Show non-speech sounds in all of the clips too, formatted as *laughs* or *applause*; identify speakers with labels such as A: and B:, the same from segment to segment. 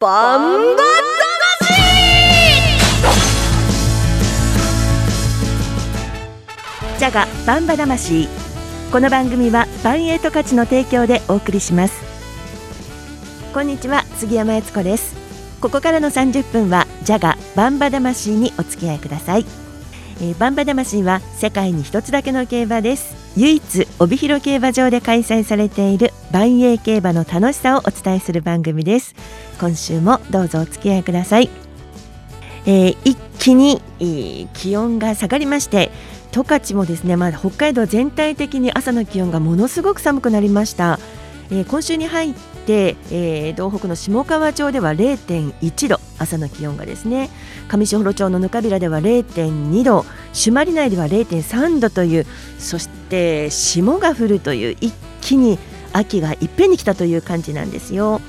A: バンバ
B: ジャガバンバ魂。この番組はバンエイト価値の提供でお送りします。こんにちは杉山悦子です。ここからの30分はジャガバンバ魂にお付き合いください、えー、バンバ魂は世界に一つだけの競馬です。唯一帯広競馬場で開催されている万栄競馬の楽しさをお伝えする番組です。今週もどうぞお付き合いください、えー、一気に、えー、気温が下がりまして十勝もですね、まあ、北海道全体的に朝の気温がものすごく寒くなりました、えー、今週に入って、えー、道北の下川町では0.1度朝の気温がですね上士幌町のぬかびらでは0.2度朱鞠内では0.3度というそして霜が降るという一気に秋がいっぺんに来たという感じなんですよ。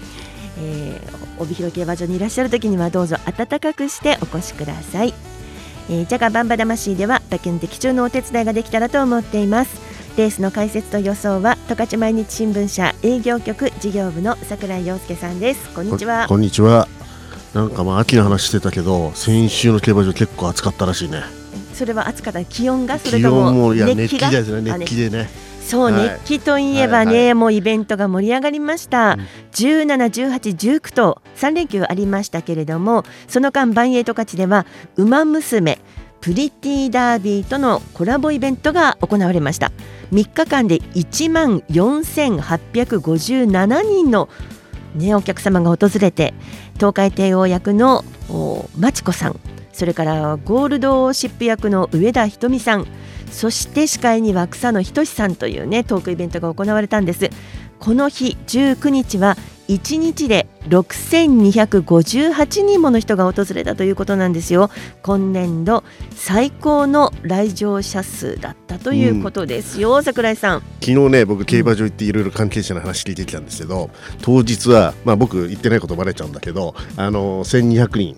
B: えー、帯広競馬場にいらっしゃる時にはどうぞ暖かくしてお越しください。えー、ジャガバンバ魂では馬券的中のお手伝いができたらと思っていますレースの解説と予想は十勝毎日新聞社営業局事業部の櫻井陽介さんです。こんにちは。
C: こんにちは。なんかまあ秋の話してたけど先週の競馬場結構暑かったらしいね。
B: それは暑かった。気温がそ
C: れとも熱気が？熱気熱気でね。
B: そう、はい、熱気といえばね、はい。はい、もうイベントが盛り上がりました、うん、17、18、19と3連休ありましたけれどもその間バンエイト勝ちでは「ウマ娘」プリティダービーとのコラボイベントが行われました。3日間で1万4857人の、ね、お客様が訪れて東海帝王役のまちこさんそれからゴールドシップ役の上田ひとみさんそして司会には草野仁さんというねトークイベントが行われたんです。この日19日は1日で6258人もの人が訪れたということなんですよ。今年度最高の来場者数だったということですよ、うん、櫻井さん。
C: 昨日ね僕競馬場行っていろいろ関係者の話聞いてきたんですけど当日はまあ僕行ってないことバレちゃうんだけどあの1200人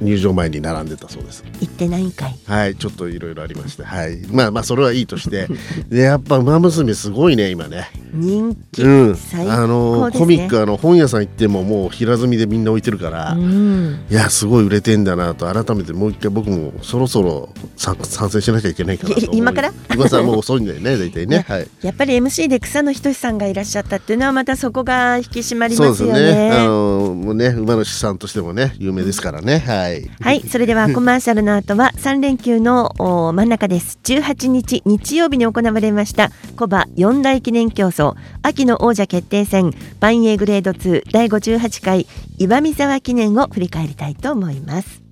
C: 入場前に並んでたそうです。
B: 行ってないんかい。
C: はいちょっといろいろありまして。はい。まあまあそれはいいとして。*laughs* でやっぱ「ウマ娘」すごいね今ね。
B: 人気、うん、あ
C: の、コミックあの本屋さん行ってももう平積みでみんな置いてるから、うん、いやすごい売れてんだなと改めてもう一回僕もそろそろ参戦しなきゃいけないかなと
B: 今から？
C: 今さもう遅いんだよね大体ね。はい。
B: やっぱり MC で草野仁さんがいらっしゃったっていうのはまたそこが引き締まりますよね。そうですね。あ
C: のもうね馬主さんとしてもね有名ですからね。はい
B: はい。それではコマーシャルの後は *laughs* 3連休の真ん中です。18日日曜日に行われましたコバ四大記念競争。秋の王者決定戦バンエーグレード2第58回岩見沢記念を振り返りたいと思います。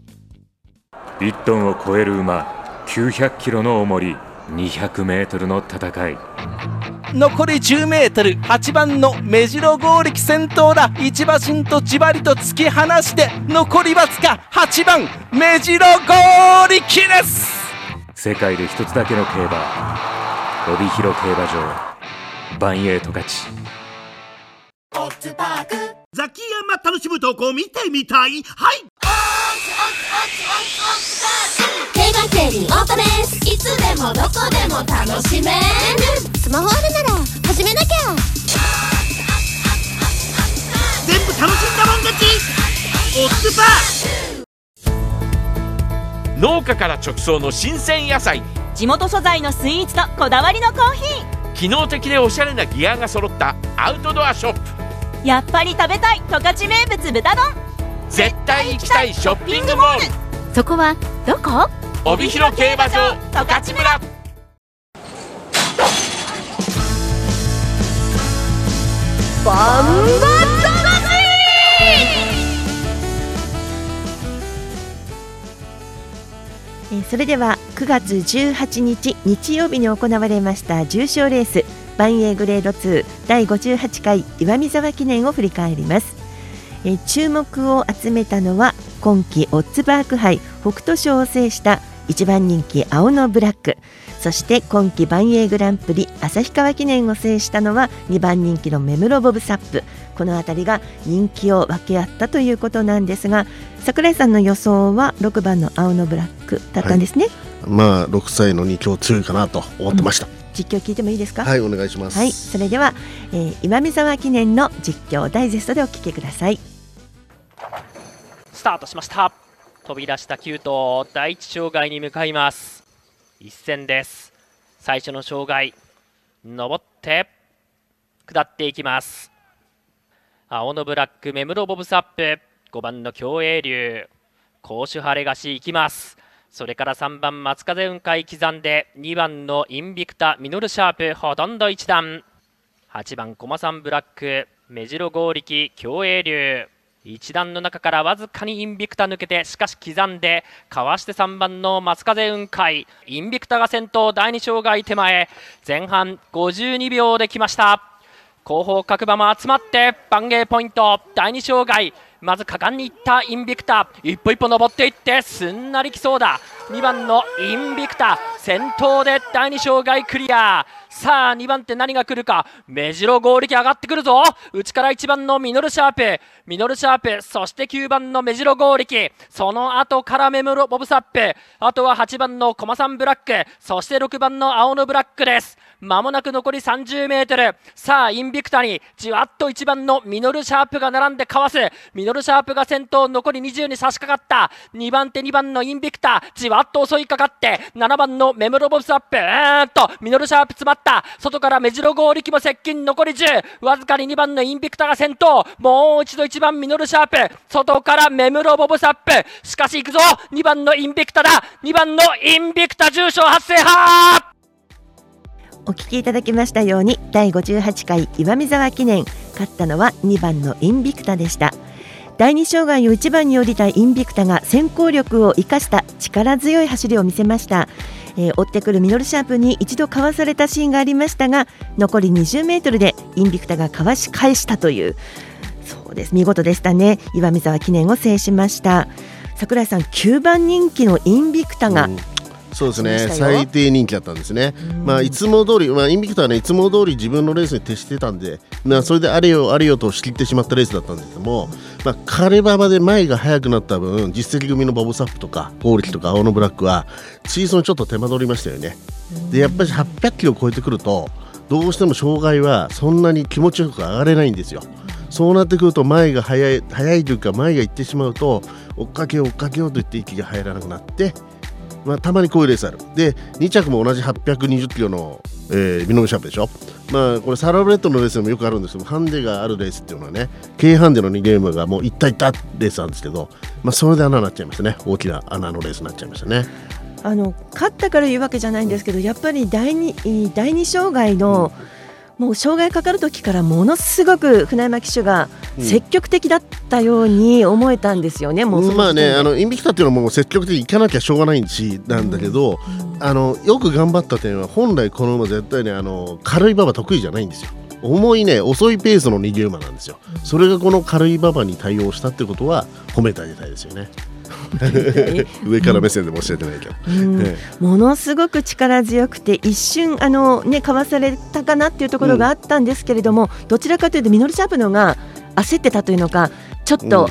D: 1トンを超える馬900キロの重り200メートルの戦い。
E: 残り10メートル8番の目白剛力先頭だ。一馬身とじわりと突き放して残りわずか8番目白剛力です。
D: 世界で一つだけの競馬。帯広競馬場。バンエイト勝ち
F: ザキヤマ楽しむ投稿見てみたい。はい。
G: 競馬競輪オートレース。いつでもどこでも楽しめる。スマホあるなら始めなきゃ。
F: 全部楽しんだもん勝ち。オッズ
H: パー。農家から直送の新鮮野菜。
I: 地元素材のスイーツとこだわりのコーヒー。
H: 機能的でおしゃれなギアが揃ったアウトドアショップ
I: やっぱり食べたい十勝名物豚丼。
H: 絶対行きたいショッピングモール。
I: そこはどこ？
H: 帯広競馬場十勝村。
A: バンバ
B: それでは9月18日日曜日に行われました重賞レース万栄グレード2第58回岩見沢記念を振り返ります。え注目を集めたのは今季オッズバーク杯北斗賞を制した1番人気青のブラック。そして今季万栄グランプリ旭川記念を制したのは2番人気のメムロボブサップ。この辺りが人気を分け合ったということなんですが櫻井さんの予想は6番の青のブラックだったんですね、
C: はい、まあ6歳の2強強いかなと思ってました、うん、
B: 実況聞いてもいいですか？
C: はいお願いします。
B: はいそれでは、えー、今見沢記念の実況ダイジェストでお聞きください。
J: タートしました。飛び出した9頭第一障害に向かいます。一戦です。最初の障害登って下っていきます。青のブラック目室ボブサップ5番の競泳流甲州晴れ菓子行きますそれから3番松風雲海刻んで2番のインビクタミノルシャープほとんど1段。8番駒さんブラック目白剛力競泳流1段の中からわずかにインビクタ抜けてしかし刻んでかわして3番の松風雲海。インビクタが先頭第2障害手前。前半52秒できました。後方各馬も集まって番芸ポイント。第2障害まず果敢にいったインビクタ一歩一歩登っていってすんなりきそうだ。2番のインビクタ先頭で第2障害クリア。さあ2番手何が来るか。目白剛力上がってくるぞ。内から1番のミノルシャープ。ミノルシャープそして9番の目白剛力。その後からメムロボブサップ。あとは8番のコマサンブラック。そして6番のアオノブラックです。まもなく残り30メートル。さあインビクタにじわっと1番のミノルシャープが並んでかわす。ミノルシャープが先頭残り20に差し掛かった。2番手2番のインビクタじわっと襲いかかって7番のメムロボブスアップ。うーんとミノルシャープ詰まった。外から目白剛力も接近残り10わずかに2番のインビクタが先頭。もう一度1番ミノルシャープ。外からメムロボブスアップ。しかし行くぞ2番のインビクタだ。2番のインビクタ重賞発生派
B: お聞きいただきましたように第58回岩見沢記念勝ったのは2番のインビクタでした。第2障害を1番に降りたインビクタが先行力を生かした力強い走りを見せました、えー追ってくるミノルシャープに一度かわされたシーンがありましたが残り20メートルでインビクタがかわし返したというそうです。見事でしたね。岩見沢記念を制しました。桜井さん9番人気のインビクタが、
C: そうですね。最低人気だったんですね、まあ、いつも通り、まあ、インビクタはねいつも通り自分のレースに徹してたんで、まあ、それであれよあれよと仕切ってしまったレースだったんですけども、まあ、枯れ馬場で前が速くなった分実績組のボブサップとかホーリキとか青のブラックは追走にちょっと手間取りましたよね。でやっぱり800キロを超えてくるとどうしても障害はそんなに気持ちよく上がれないんですよ。そうなってくると前が速い速いというか前が行ってしまうと追っかけよう追っかけようと言って息が入らなくなってまあ、たまにこういうレースある。で2着も同じ820キロの、えー、ミノムシャープでしょ。まあこれサラブレッドのレースでもよくあるんですけどハンデがあるレースっていうのはね軽ハンデの2ゲームがもういったいったレースなんですけど、まあ、それで穴になっちゃいましたね。大きな穴のレースになっちゃいましたね。
B: あの勝ったから言うわけじゃないんですけどやっぱり第二第二障害の、もう障害かかる時からものすごく船山騎手が積極的だったように思えたんですよね、もうその
C: まあねあのインビクタっていうのはもう積極的に行かなきゃしょうがないしなんだけど、あのよく頑張った点は本来この馬絶対ねあの軽い馬場得意じゃないんですよ。重いね遅いペースの逃げ馬なんですよ。それがこの軽い馬場に対応したってことは褒めてあげたいですよね *laughs* 上から目線でも教えてないけど、
B: うん。
C: え
B: ものすごく力強くて一瞬あの、ね、かわされたかなっていうところがあったんですけれども、どちらかというとミノルシャープの方が焦ってたというのかちょっと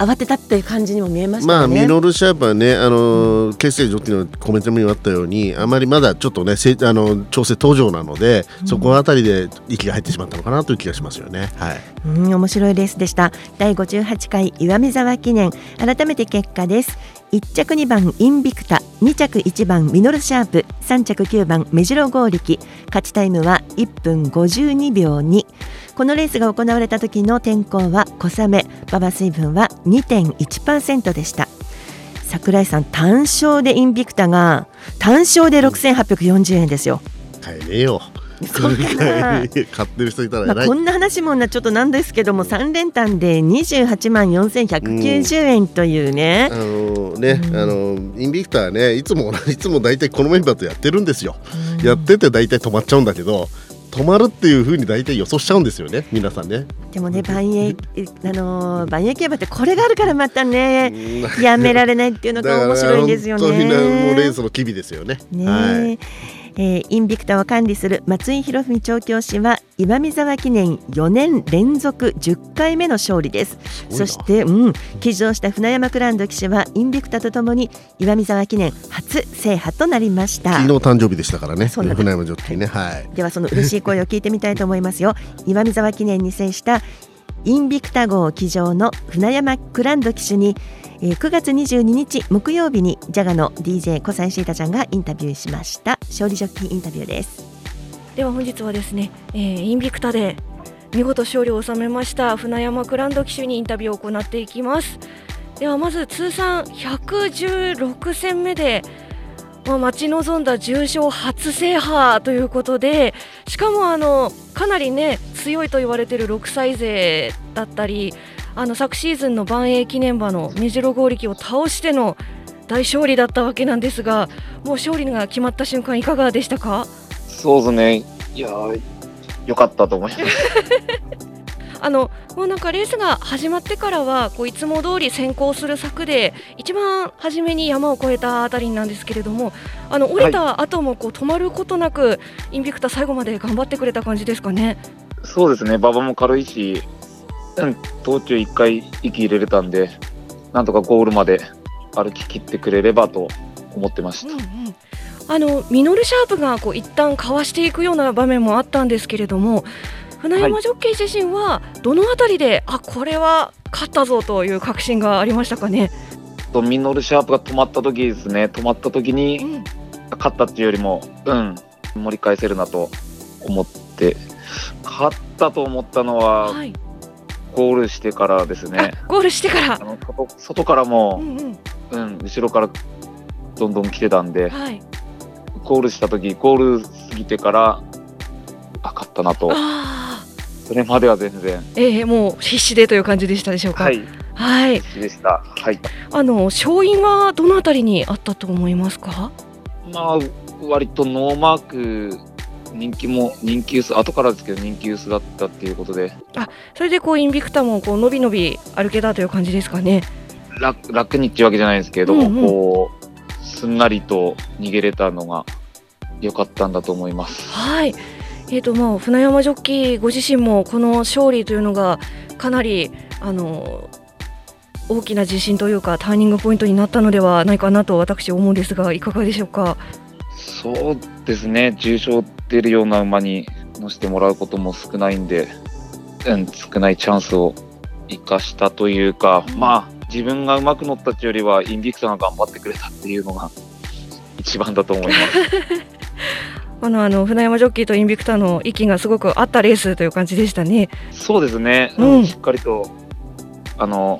B: 慌てたっていう感じにも見えました
C: まあ。ミノルシャープはね、あのー結成ジョッキーのコメントにもあったようにあまりまだちょっとねせあの調整途上なので、そこあたりで息が入ってしまったのかなという気がしますよね。はい。
B: うん、面白いレースでした。第58回岩見沢記念。改めて結果です。1着2番インビクタ。2着1番ミノルシャープ。3着9番目白剛力勝ちタイムは1分52秒2このレースが行われた時の天候は小雨馬場水分は2.1%でした。桜井さん単勝でインビクタが単勝で6840円ですよ。
C: 買えねえよ。
B: そうかな。*laughs*
C: 買ってる人いたら
B: まあ。こんな話もなちょっとなんですけども3連単で28万4190円というね、
C: あのね、あのインビクターはねいつもいつも大体このメンバーとやってるんですよ、やってて大体止まっちゃうんだけど止まるっていう風に大体予想しちゃうんですよね。皆さんね。
B: でもね万栄あのー万栄競馬ってこれがあるからまたねやめられないっていうのが面白いんですよね。*laughs*
C: 本当にねもうレースの機微ですよね。
B: ね
C: はい
B: えーインビクタを管理する松井博文調教師は岩見沢記念4年連続10回目の勝利です。そして、うん、騎乗した船山クランド騎手はインビクタとともに岩見沢記念初制覇となりました。
C: 昨日誕生日でしたからね船山ジョッキーね。はい。
B: ではその嬉しい声を聞いてみたいと思いますよ。岩見沢記念に制したインビクタ号騎乗の船山クランド騎手に、えー、9月22日木曜日にジャガの DJ 小西シータちゃんがインタビューしました。勝利ジョッキーインタビューです。
K: では本日はですね、えー、インビクタで見事勝利を収めました船山クランド騎手にインタビューを行っていきます。ではまず通算116戦目でまあ、待ち望んだ重賞初制覇ということでしかもあのかなりね強いと言われている6歳勢だったりあの昨シーズンの万栄記念馬の目白剛力を倒しての大勝利だったわけなんですがもう勝利が決まった瞬間いかがでしたか？
L: そうですね。いやよかったと思います。*laughs*
K: あのもうなんかレースが始まってからはこういつも通り先行する策で一番初めに山を越えたあたりなんですけれどもあの降りた後もこう止まることなくインビクタ最後まで頑張ってくれた感じですかね？
L: そうですね。馬場も軽いし、うん、途中1回息入れれたんでなんとかゴールまで歩き切ってくれればと思ってました。うんうん。
K: あのミノルシャープがこう一旦かわしていくような場面もあったんですけれども船山ジョッキー自身はどのあたりで、あこれは勝ったぞという確信がありましたかね？
L: とミノルシャープが止まった時ですね。止まった時に、うん、勝ったっていうよりもうん盛り返せるなと思って勝ったと思ったのは、はい、ゴールしてからですね
K: ゴールしてから
L: あの外外からも、うん、うんうん、後ろからどんどん来てたんで、はい、ゴールした時ゴール過ぎてからあ勝ったなと。それまでは全然。
K: ええー、もう必死でという感じでしたでしょうか。
L: はい。はい。必死でした。はい。
K: あの勝因はどのあたりにあったと思いますか？
L: まあ割とノーマーク人気も人気薄後からですけど人気薄だったっていうことで。
K: あ、それでこうインビクタもこう伸び伸び歩けたという感じですかね。
L: 楽楽にっていうわけじゃないですけど、うんうん、こうすんなりと逃げれたのが良かったんだと思います。
K: はい。えーとまあ、船山ジョッキーご自身もこの勝利というのがかなりあの大きな自信というかターニングポイントになったのではないかなと私思うんですがいかがでしょうか？
L: そうですね重賞出るような馬に乗せてもらうことも少ないんで、うん、少ないチャンスを生かしたというか、うん、まあ自分がうまく乗ったというよりはインビクタが頑張ってくれたっていうのが一番だと思います。*laughs*
K: あのあの船山ジョッキーとインビクターの息がすごく合ったレースという感じでしたね。
L: そうですね、うん、しっかりとあの、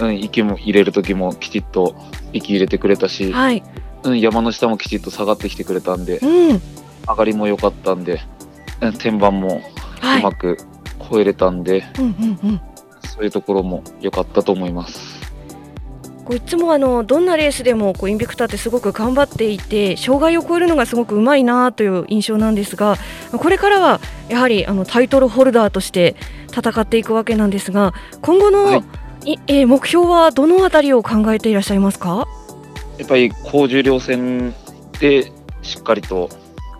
L: うん、息も入れる時もきちっと息入れてくれたし、はい、うん、山の下もきちっと下がってきてくれたんで、うん、上がりも良かったんで、うん、天板もうまく越えれたんで、はいうんうんうん、そういうところも良かったと思います。
K: こういつもあのどんなレースでもこうインビクターってすごく頑張っていて障害を超えるのがすごくうまいなという印象なんですがこれからはやはりあのタイトルホルダーとして戦っていくわけなんですが今後の、はい、えー、目標はどのあたりを考えていらっしゃいますか？
L: やっぱり高重量戦でしっかりと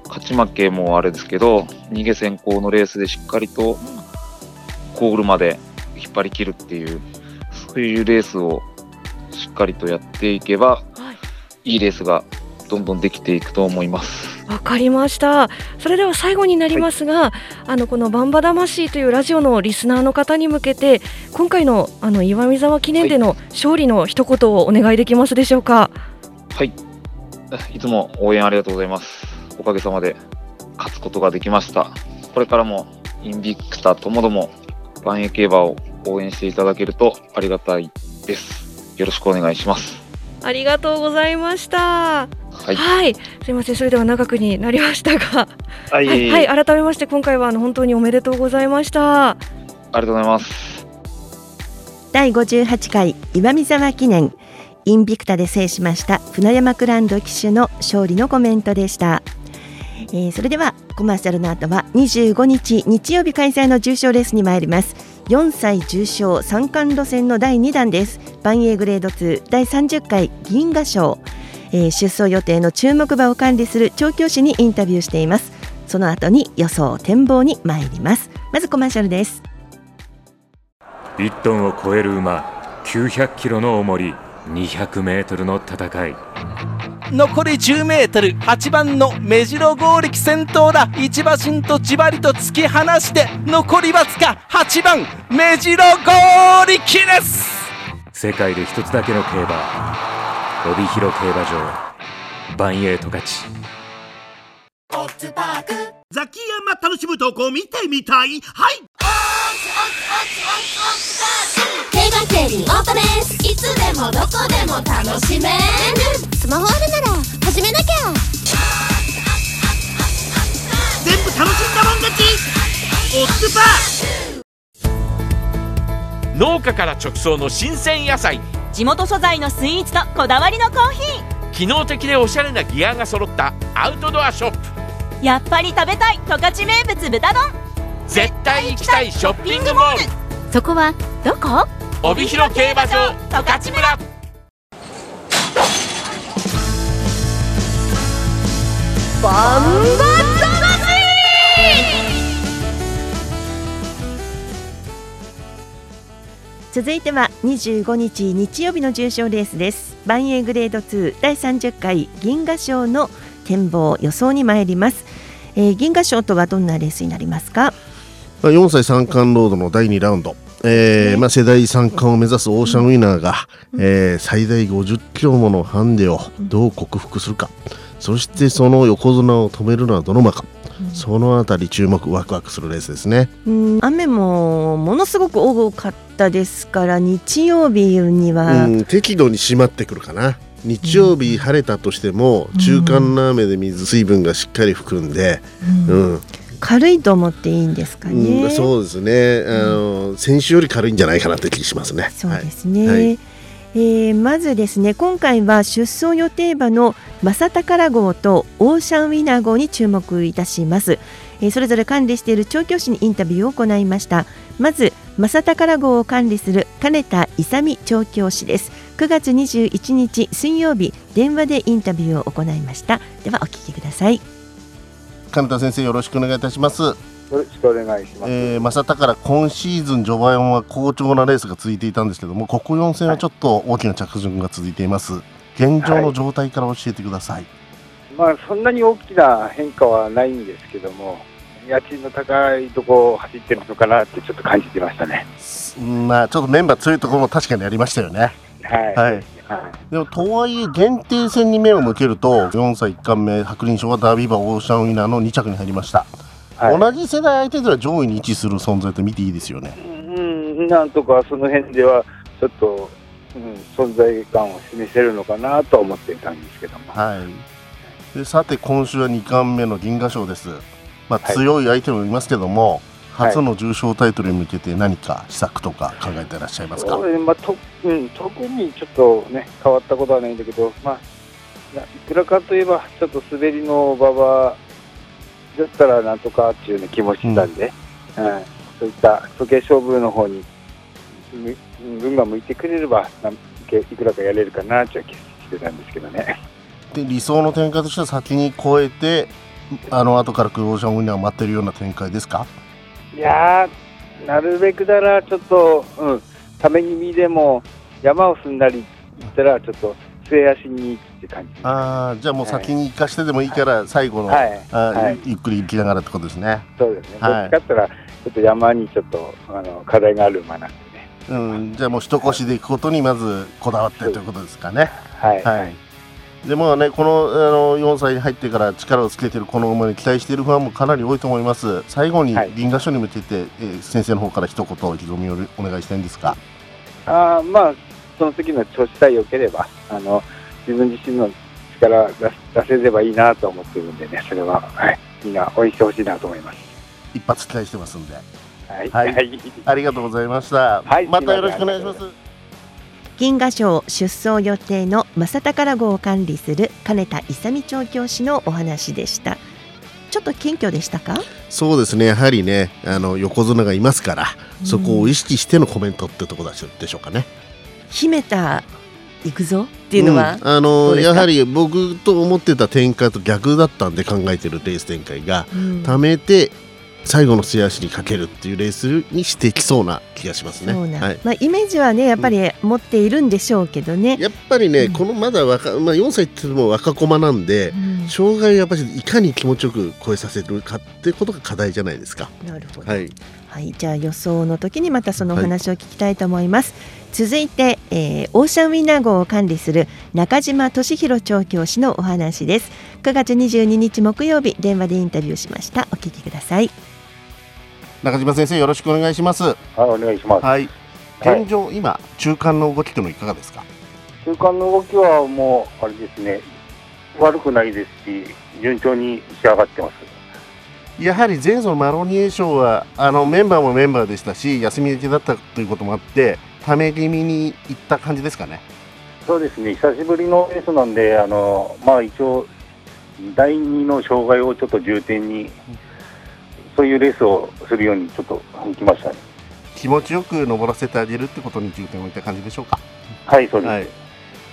L: 勝ち負けもあれですけど逃げ先行のレースでしっかりとゴールまで引っ張り切るっていうそういうレースをしっかりとやっていけば、はい、いいレースがどんどんできていくと思います。
K: わかりました。それでは最後になりますが、はい、あのこのバンバ魂というラジオのリスナーの方に向けて、今回のあの岩見沢記念での勝利の一言をお願いできますでしょうか？
L: はい。い。つも応援ありがとうございます。おかげさまで勝つことができました。これからもインビクタともども万栄競馬を応援していただけるとありがたいです。よろしくお願いします。
K: ありがとうございました。はい、はい、すみません。それでは長くになりましたが。はい、はい、はい、改めまして今回はあの本当におめでとうございました。
L: ありがとうございます。
B: 第58回岩見沢記念インビクタで制しました船山クランド騎手の勝利のコメントでした、えー、それではコマーシャルの後は25日日曜日開催の重賞レースに参ります。4歳重賞三冠路線の第2弾です。万栄グレード2第30回銀河賞、えー、出走予定の注目馬を管理する調教師にインタビューしています。その後に予想展望に参ります。まずコマーシャルです。
D: 1トンを超える馬900キロの重り。200メートルの戦い。
E: 残り 10m8 番の目白剛力先頭だ。一馬身とじわりと突き放して残りわずか8番目白剛力です。
D: 世界で一つだけの競馬帯広競馬場バンエイト勝ち。
F: ザキヤマ楽しむとこ見てみたい？はい
G: いつでもどこでも楽しめる。スマホあるなら始めなきゃ。
F: 全部楽しんだもん勝ち。オッズパ
H: 農家から直送の新鮮野菜。
I: 地元素材のスイーツとこだわりのコーヒー。
H: 機能的でおしゃれなギアが揃ったアウトドアショップ。
I: やっぱり食べたい。十勝名物豚丼
H: 絶対行きたいショッピングモール。
I: そこはどこ？
H: 帯広競馬場十勝村。
M: バンバ
B: 続いては25日日曜日の重賞レースです。万栄グレード2第30回銀河賞の展望予想に参ります、えー、銀河賞とはどんなレースになりますか？
C: 4歳三冠ロードの第2ラウンド。えーまあ、世代三冠を目指すオーシャンウィナーが、うん、えー、最大50キロものハンデをどう克服するか、そしてその横綱を止めるのはどの馬か、そのあたり注目ワクワクするレースですね、
B: うん、雨もものすごく多かったですから日曜日には、
C: うん、適度に締まってくるかな。日曜日晴れたとしても、中間の雨で水水分がしっかり含んで、うん
B: 軽いと思っていいんですかね。
C: うん、そうですね。あの、先週より軽いんじゃないかなって気しますね。
B: そうですね。はい、えー、まずですね今回は出走予定馬の正宝号とオーシャンウィナー号に注目いたします、えー、それぞれ管理している調教師にインタビューを行いましたまず正宝号を管理する金田勇調教師です9月21日水曜日電話でインタビューを行いましたではお聞きください
C: 金田先生よろしくお願いいたしますよ
N: ろしくお願いします。
C: えー、正宝今シーズン序盤は好調なレースが続いていたんですけども、ここ4戦はちょっと大きな着順が続いています。現状の状態から教えてください。はい、
N: まあそんなに大きな変化はないんですけども、家賃の高いとこを走ってるのかなってちょっと感じてましたね。
C: まあちょっとメンバー強いところも確かにありましたよね。
N: はい。はい
C: でもとはいえ限定戦に目を向けると4歳1冠目白輪賞はダービー馬オーシャンウィナーの2着に入りました、はい、同じ世代相手では上位に位置する存在と見ていいですよね。
N: うんなんとかその辺ではちょっと、うん、存在感を示せるのかなと思っていたんですけども。
C: はい。でさて今週は2冠目の銀河賞です、まあ、強い相手もいますけども、はい初の重賞タイトルに向けて何か施策とか考えていらっしゃいますか、
N: まあとうん、特にちょっとね変わったことはないんだけど、まあ、いくらかといえばちょっと滑りの馬場だったらなんとかっていう、ね、気もしてたんで、うん、うん、そういった時計勝負の方に運が向いてくれればいくらかやれるかなっていう気してたんですけどね。
C: で理想の展開としては先に超えてあの後からクローシャンウィナーを待ってるような展開ですか？
N: いやなるべくならちょっと、うん、ために見でも山を踏んだり行ったら、ちょっと末足にって感じ
C: ああ、じゃあもう先に行かしてでもいいから、最後の、はい、あはい、ゆっくり行きながらってことですね。
N: そうですね。はい、どっちかったら、ちょっと山にちょっとあの課題がある馬なんでね。
C: うん、じゃあもう一腰で行くことにまずこだわってということですかね。
N: はい。はい
C: でもね、このあの4歳に入ってから力をつけているこの馬に期待しているファンもかなり多いと思います。最後に銀河賞に向けて、はい、えー、先生の方から一言意気込みをお願いしたいんですか？
N: あまあ、その時の調子さえ良ければ、あの自分自身の力出出せればいいなと思っているんでね、それは、はい、みんな応援してほしいなと思います。
C: 一発期待してますんで。
N: はい、はい、
C: ありがとうございました。はい、またよろしくお願いします。
B: 銀河賞出走予定の正宝号を管理する金田勇調教師のお話でした。ちょっと謙虚でしたか？
C: そうですね。やはりねあの横綱がいますから、そこを意識してのコメントってところでしょうかね。
B: 秘めた行くぞっていうのは、
C: うん、あのやはり僕と思ってた展開と逆だったんで考えてるレース展開が、うん、貯めて最後の末脚にかけるっていうレースにしてきそうな気がしますね。
B: はい、まあ、イメージはねやっぱり持っているんでしょうけどね。
C: やっぱりね、うん、このまだ若、まあ、4歳っても若駒なんで、うん、障害をやっぱりいかに気持ちよく超えさせるかってことが課題じゃないですか。
B: なるほど、はい。はい、じゃあ予想の時にまたそのお話を聞きたいと思います。はい続いて、えー、オーシャンウィナー号を管理する中島俊弘調教師のお話です。9月22日木曜日電話でインタビューしました。お聞きください
C: 中島先生よろしくお願いします。はい
O: お願いします。
C: はい。現状、はい、今中間の動きというのはいかがですか？
O: 中間の動きはもうあれですね。悪くないですし順調に仕上がってます。
C: やはり前走のマロニエ賞はあのメンバーもメンバーでしたし休み明けだったということもあってため気味にいった感じですかね？
O: そうですね、久しぶりのレースなんで、あのまあ、一応、第2の障害をちょっと重点に、そういうレースをするようにちょっと行きましたね。
C: 気持ちよく登らせてあげるってことに重点を置いた感じでしょうか。
O: はい、そうです。はい、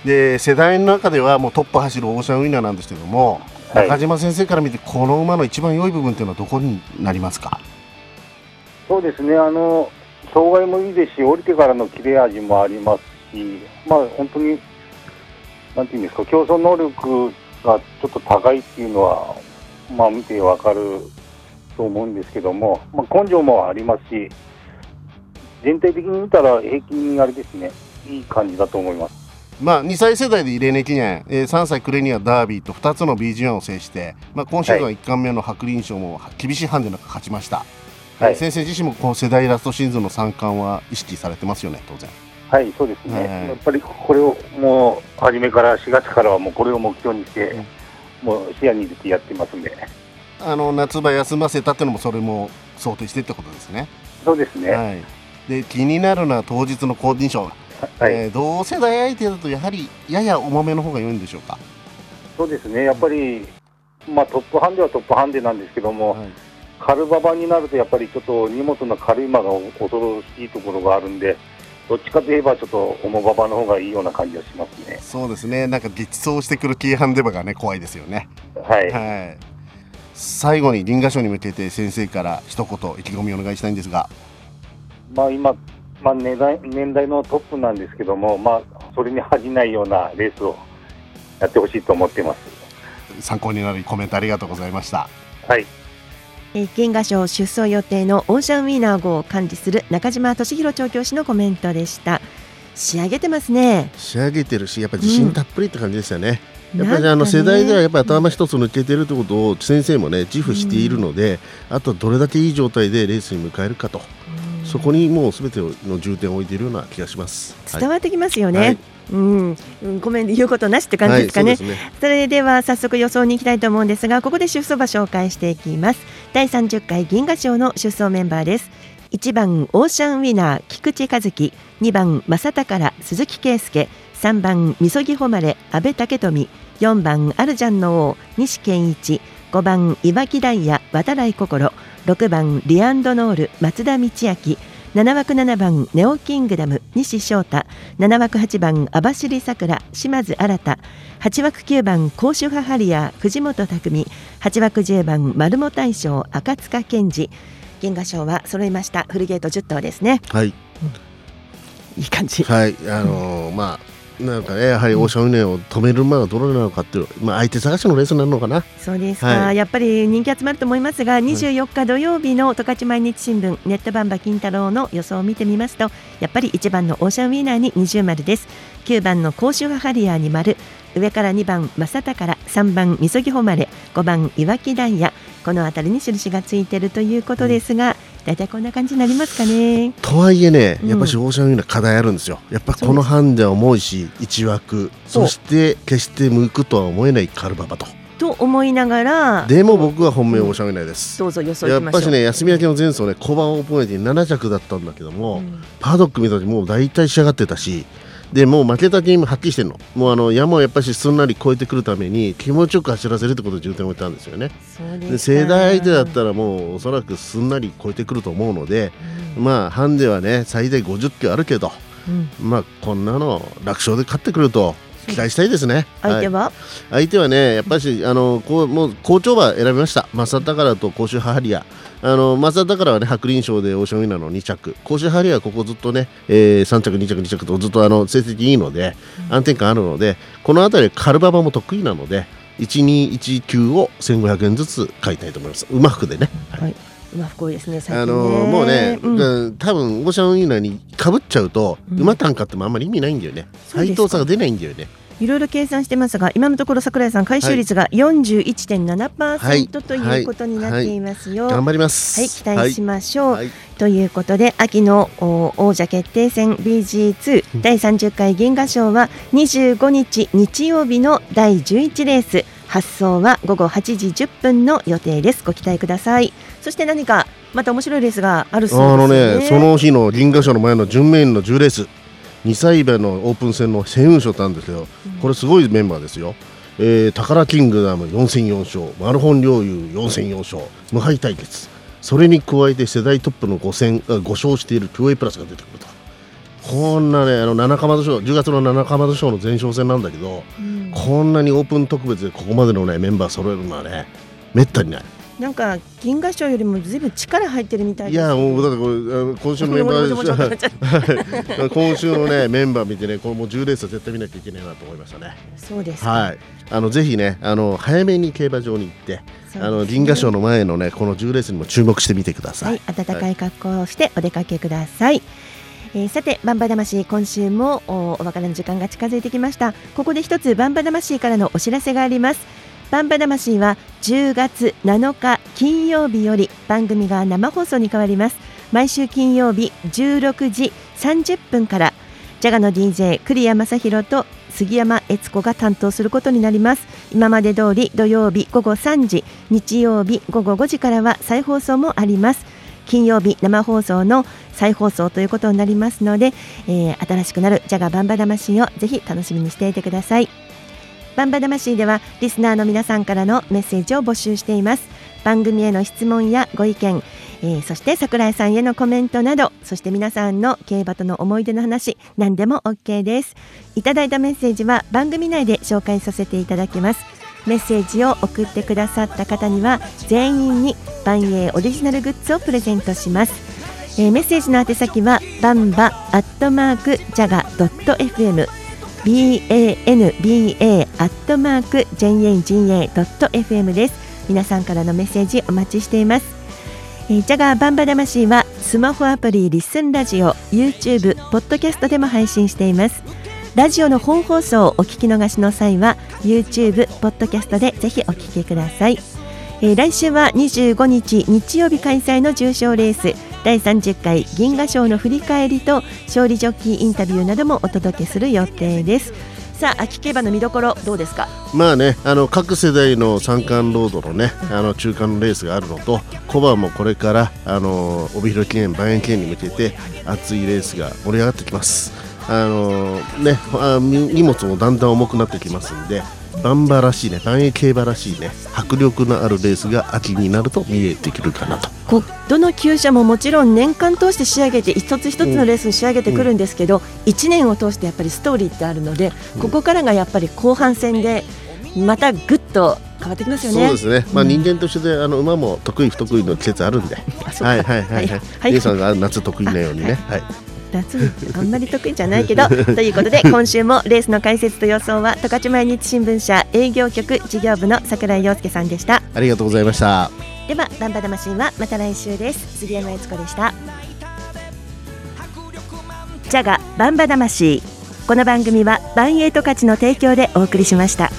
C: で世代の中ではもうトップ走るオーシャンウィナーなんですけども、はい、中島先生から見てこの馬の一番良い部分というのはどこになりますか？
O: そうですねあの障害もいいですし、降りてからの切れ味もありますし、まあ、本当に、なんていうんですか、競争能力がちょっと高いっていうのは、まあ、見てわかると思うんですけども、まあ、根性もありますし、全体的に見たら平均あれですね、いい感じだと思います。
C: まあ、2歳世代で異例ネ記念、えー、3歳暮れにはダービーと2つの BG1 を制して、まあ、今シーズンは1冠目の白輪賞も厳しいハンデなく勝ちました。はい、先生自身もこの世代ラストシーズンの三冠は意識されてますよね、当然。
O: はい、そうですね、やっぱりこれをもう初めから4月からはもうこれを目標にして、うん、もう視野に入れてやってますんで
C: あの夏場休ませたっていうのもそれも想定してってことですね。
O: そうですね、
C: はい、で気になるのは当日のコーディション、はいえー、同世代相手だとやはりやや重めの方が良いんでしょうか？
O: そうですねやっぱり、うん、まあ、トップハンデはトップハンデなんですけども、はい軽馬場になるとやっぱりちょっと荷物の軽い馬が恐ろしいところがあるんで、どっちかといえばちょっと重馬場の方がいいような感じがしますね。
C: そうですね。なんか激走してくる軽ハンデ馬がね怖いですよね。
O: はい。はい。
C: 最後に銀河賞に向けて先生から一言意気込みをお願いしたいんですが。
O: まあ今まあ年代年代のトップなんですけども、まあそれに恥じないようなレースをやってほしいと思ってます。
C: 参考になるコメントありがとうございました。
O: はい。
B: えー、原画賞出走予定のオーシャンウィーナー号を管理する中島俊弘調教師のコメントでした仕上げてますね
C: 仕上げてるしやっぱ自信たっぷりって感じですよね、うん、やっぱりあの世代ではやっぱ頭一つ抜けてるってことを先生もね自負しているので、うん、あとどれだけいい状態でレースに迎えるかと、うん、そこにもうすべての重点を置いているような気がします。
B: 伝わってきますよね、はい。うん、ごめん言うことなしって感じですかね。はいそね、それでは早速予想に行きたいと思うんですがここで出走馬紹介していきます。第30回銀河賞の出走メンバーです。1番オーシャンウィナー菊池和樹。2番正宝鈴木圭介3番みそぎ誉れ阿部武富。4番アルジャンの王西健一。5番岩木ダイヤ渡来心。6番リアンドノール松田道明。7枠7番ネオキングダム西翔太。7枠8番網走さくら島津新。8枠9番甲州ハハリア藤本匠。8枠10番丸茂大将赤塚健二。原画賞は揃いました。フルゲート10頭ですね。
C: はい、うん、
B: いい感じ。
C: はい。あのー、まあなんかねやはりオーシャンウィネを止める馬はどれなのかっていう、まあ、相手探しのレースになるのかな。
B: そうですか、はい、やっぱり人気集まると思いますが24日土曜日の十勝毎日新聞ネットバンバ金太郎の予想を見てみますとやっぱり1番のオーシャンウィナーに20丸です。9番の甲州ハリアーに丸。上から2番正宝3番みそぎ誉れ5番いわきダイヤこの辺りに印がついているということですが、大体こんな感じになりますかね。
C: とはいえね、やっぱしオーシャンウィーナー課題あるんですよ。やっぱこのハンデは重いし、1枠、そして決して向くとは思えないカルババと。
B: と思いながら
C: でも僕は本命オーシャンウィナーです、
B: どうぞ予想
C: やっぱしね休み明けの前走ね小判オープンエディ7着だったんだけども、うん、パドック見た時もう大体仕上がってたしでもう負けたゲームはっきりしてるの。もうあの山をやっぱしすんなり越えてくるために気持ちよく走らせるってことで重点を置いたんですよね。で世代相手だったらもうおそらくすんなり越えてくると思うので、うん、まあハンデはね最大50キロあるけど、うん、まあこんなの楽勝で勝ってくると期待したいですね。
B: 相手は、はい、
C: 相手はね、やっぱりあのこうもう好調馬選びました。マサタカラと甲州ハリア。あのマサタカラはね白輪賞でオーシャンウィナーの2着。甲州ハリアはここずっとね、えー、3着2着2着とずっとあの成績いいので、安定感あるので、この辺りカルババも得意なので。1219を1500円ずつ買いたいと思います。馬服でね。
B: はい。馬服多いですね。
C: あのもうね、うん、多分オーシャンウィナーにかぶっちゃうと、うん、馬単価ってもあんまり意味ないんだよね。配当差が出ないんだよね。
B: いろいろ計算してますが今のところ櫻井さん回収率が41.7%、はい、ということになっていますよ、
C: はい。はい、頑張ります。
B: はい期待しましょう、ということで秋の王者決定戦 BG2 第30回銀河賞は25日日曜日の第11レース。発送は午後8時10分の予定です。ご期待くださいそして何かまた面白いレースがあるそうです、ね、あのね
C: その日の銀河賞の前の準メインの10レース2歳馬のオープン戦のセウン賞なんですけど、これすごいメンバーですよ。えー、宝キングダム4戦4勝マルホン領有4戦4勝無敗対決。それに加えて世代トップの5戦5勝している競泳プラスが出てくると。こんなねあの七かまど賞10月の七かまど賞の前哨戦なんだけど、うん、こんなにオープン特別でここまでのねメンバー揃えるのはねめったにない。
B: なんか銀河賞よりもずいぶん力入ってるみたい
C: いやもうだってこれ今週のメンバー今週のねメンバー見てねこれもう10レースは絶対見なきゃいけないなと思いましたね。
B: そうです
C: はいあのぜひねあの早めに競馬場に行って、ね、あの銀河賞の前のねこの10レースにも注目してみてください。
B: はい、暖かい格好をしてお出かけください。はいえー、さてバンバ魂今週もお別れの時間が近づいてきましたここで一つバンバ魂からのお知らせがありますバンバ魂は10月7日金曜日より番組が生放送に変わります。毎週金曜日16時30分からジャガの DJ 栗山正宏と杉山悦子が担当することになります。今まで通り土曜日午後3時日曜日午後5時からは再放送もあります。金曜日生放送の再放送ということになりますので、えー、新しくなるジャガバンバ魂をぜひ楽しみにしていてください。バンバ魂ではリスナーの皆さんからのメッセージを募集しています。番組への質問やご意見、えー、そして桜井さんへのコメントなどそして皆さんの競馬との思い出の話何でも OK です。いただいたメッセージは番組内で紹介させていただきます。メッセージを送ってくださった方には全員に万栄オリジナルグッズをプレゼントします、えー、メッセージの宛先はバンバアットマークジャガドット FM banba アットマーク janga.fm です。皆さんからのメッセージお待ちしています、えー、ジャガーバンバ魂はスマホアプリリッスンラジオ YouTube ポッドキャストでも配信しています。ラジオの本放送をお聞き逃しの際は YouTube ポッドキャストでぜひお聞きください、えー、来週は25日日曜日開催の重賞レース。第30回銀河賞の振り返りと勝利ジョッキーインタビューなどもお届けする予定です。さあ秋競馬の見どころどうですか？
C: まあねあの各世代の三冠ロードのねあの中間レースがあるのとコバもこれからあの帯広記念万円記念に向けて熱いレースが盛り上がってきます。あのねあ荷物もだんだん重くなってきますんでバンバらしいね万栄競馬らしいね迫力のあるレースが秋になると見えてくるかなと
B: こどの厩舎ももちろん年間通して仕上げて一つ一つのレースに仕上げてくるんですけど、うん、1年を通してやっぱりストーリーってあるので、うん、ここからがやっぱり後半戦でまたぐっと変わってきますよね。
C: そうですね。まあ人間としてあの馬も得意不得意の季節あるんで。はいはいはいはい。はい、さんが夏得意なようにね。はい。
B: 夏あんまり得意じゃないけど *laughs* ということで今週もレースの解説と予想は十勝毎日新聞社営業局事業部の櫻井陽介さんでした。
C: ありがとうございました。
B: ではバンバ魂はまた来週です。杉山悦子でした。ジャガバンバ魂。この番組はバンエイト価値の提供でお送りしました。